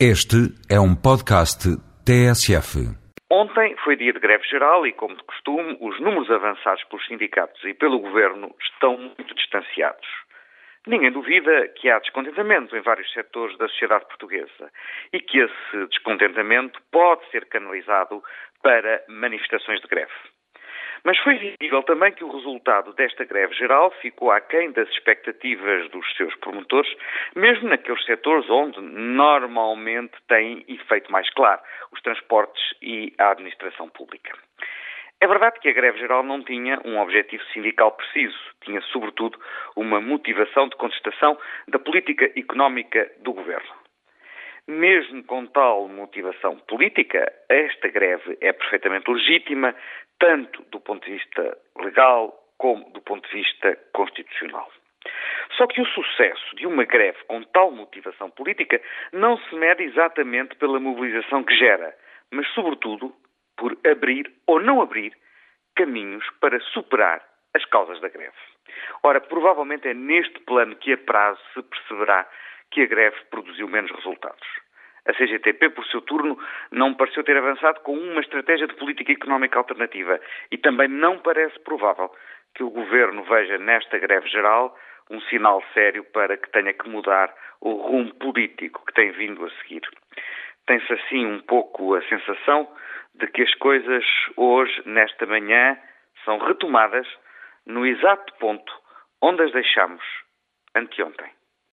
Este é um podcast TSF. Ontem foi dia de greve geral e, como de costume, os números avançados pelos sindicatos e pelo governo estão muito distanciados. Ninguém duvida que há descontentamento em vários setores da sociedade portuguesa e que esse descontentamento pode ser canalizado para manifestações de greve. Mas foi visível também que o resultado desta greve geral ficou aquém das expectativas dos seus promotores, mesmo naqueles setores onde normalmente tem efeito mais claro, os transportes e a administração pública. É verdade que a greve geral não tinha um objetivo sindical preciso, tinha sobretudo uma motivação de contestação da política económica do governo. Mesmo com tal motivação política, esta greve é perfeitamente legítima, tanto do ponto de vista legal como do ponto de vista constitucional. Só que o sucesso de uma greve com tal motivação política não se mede exatamente pela mobilização que gera, mas, sobretudo, por abrir ou não abrir caminhos para superar as causas da greve. Ora, provavelmente é neste plano que a prazo se perceberá que a greve produziu menos resultados. A CGTP, por seu turno, não pareceu ter avançado com uma estratégia de política económica alternativa e também não parece provável que o governo veja nesta greve geral um sinal sério para que tenha que mudar o rumo político que tem vindo a seguir. Tem-se assim um pouco a sensação de que as coisas hoje, nesta manhã, são retomadas no exato ponto onde as deixamos anteontem.